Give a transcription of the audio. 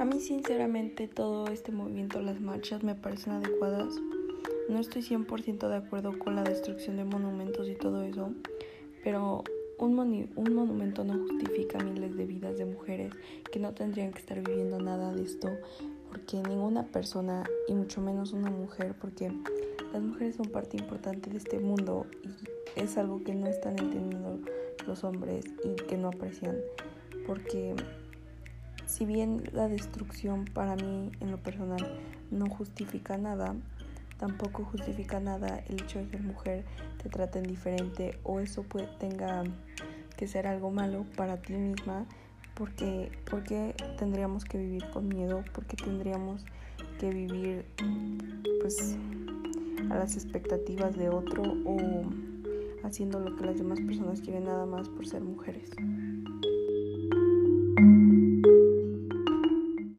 A mí sinceramente todo este movimiento, las marchas me parecen adecuadas. No estoy 100% de acuerdo con la destrucción de monumentos y todo eso, pero un, un monumento no justifica miles de vidas de mujeres que no tendrían que estar viviendo nada de esto, porque ninguna persona, y mucho menos una mujer, porque las mujeres son parte importante de este mundo y es algo que no están entendiendo los hombres y que no aprecian, porque si bien la destrucción para mí en lo personal no justifica nada, tampoco justifica nada el hecho de ser mujer te traten diferente o eso puede, tenga que ser algo malo para ti misma porque, porque tendríamos que vivir con miedo, porque tendríamos que vivir pues a las expectativas de otro o haciendo lo que las demás personas quieren nada más por ser mujeres.